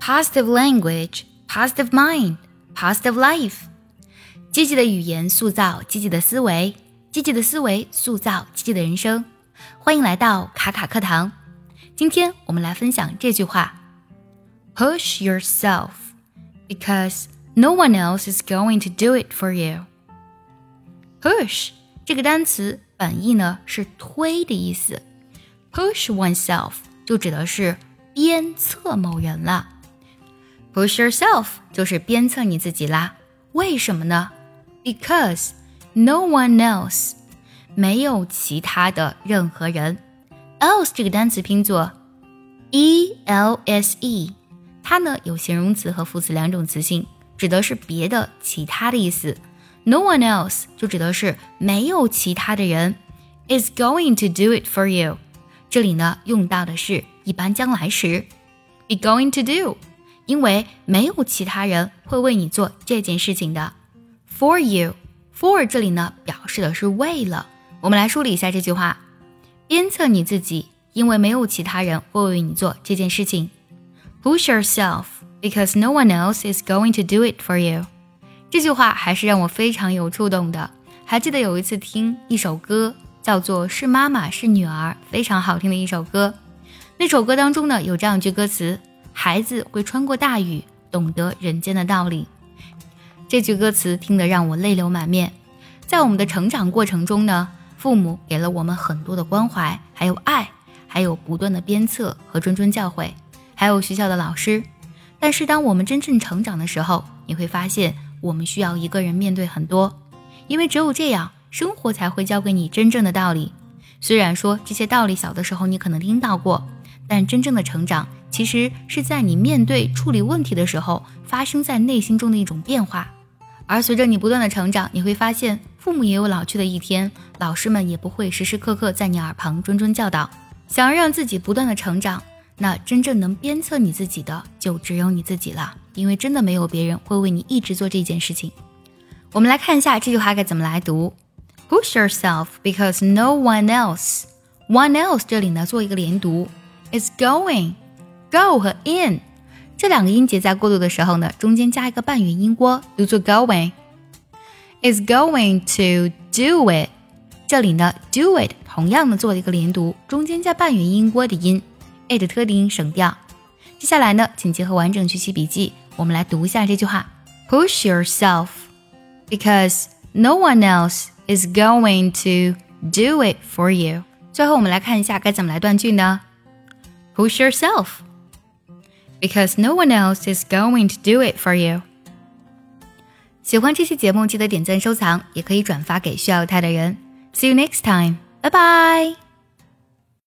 positive language, positive mind, positive life。积极的语言塑造积极的思维，积极的思维塑造积极的人生。欢迎来到卡卡课堂。今天我们来分享这句话：Push yourself because no one else is going to do it for you。Push 这个单词本意呢是推的意思，push oneself 就指的是鞭策某人了。Push yourself 就是鞭策你自己啦。为什么呢？Because no one else 没有其他的任何人。else 这个单词拼作 e l s e，它呢有形容词和副词两种词性，指的是别的、其他的意思。No one else 就指的是没有其他的人 is going to do it for you。这里呢用到的是一般将来时，be going to do。因为没有其他人会为你做这件事情的。For you，for 这里呢表示的是为了。我们来梳理一下这句话：鞭策你自己，因为没有其他人会为你做这件事情。Push yourself because no one else is going to do it for you。这句话还是让我非常有触动的。还记得有一次听一首歌，叫做《是妈妈是女儿》，非常好听的一首歌。那首歌当中呢有这样一句歌词。孩子会穿过大雨，懂得人间的道理。这句歌词听得让我泪流满面。在我们的成长过程中呢，父母给了我们很多的关怀，还有爱，还有不断的鞭策和谆谆教诲，还有学校的老师。但是当我们真正成长的时候，你会发现我们需要一个人面对很多，因为只有这样，生活才会教给你真正的道理。虽然说这些道理小的时候你可能听到过，但真正的成长。其实是在你面对处理问题的时候，发生在内心中的一种变化。而随着你不断的成长，你会发现父母也有老去的一天，老师们也不会时时刻刻在你耳旁谆谆教导。想要让自己不断的成长，那真正能鞭策你自己的就只有你自己了，因为真的没有别人会为你一直做这件事情。我们来看一下这句话该怎么来读：Push yourself because no one else. One else 这里呢做一个连读，is going。Go 和 in 这两个音节在过渡的时候呢，中间加一个半元音波，读作 going。is going to do it。这里呢，do it 同样的做了一个连读，中间加半元音波的音，a 的特定音省掉。接下来呢，请结合完整学习笔记，我们来读一下这句话：Push yourself because no one else is going to do it for you。最后我们来看一下该怎么来断句呢？Push yourself。because no one else is going to do it for you. 喜欢这期节目，记得点赞收藏，也可以转发给需要它的人。See you next time. Bye bye.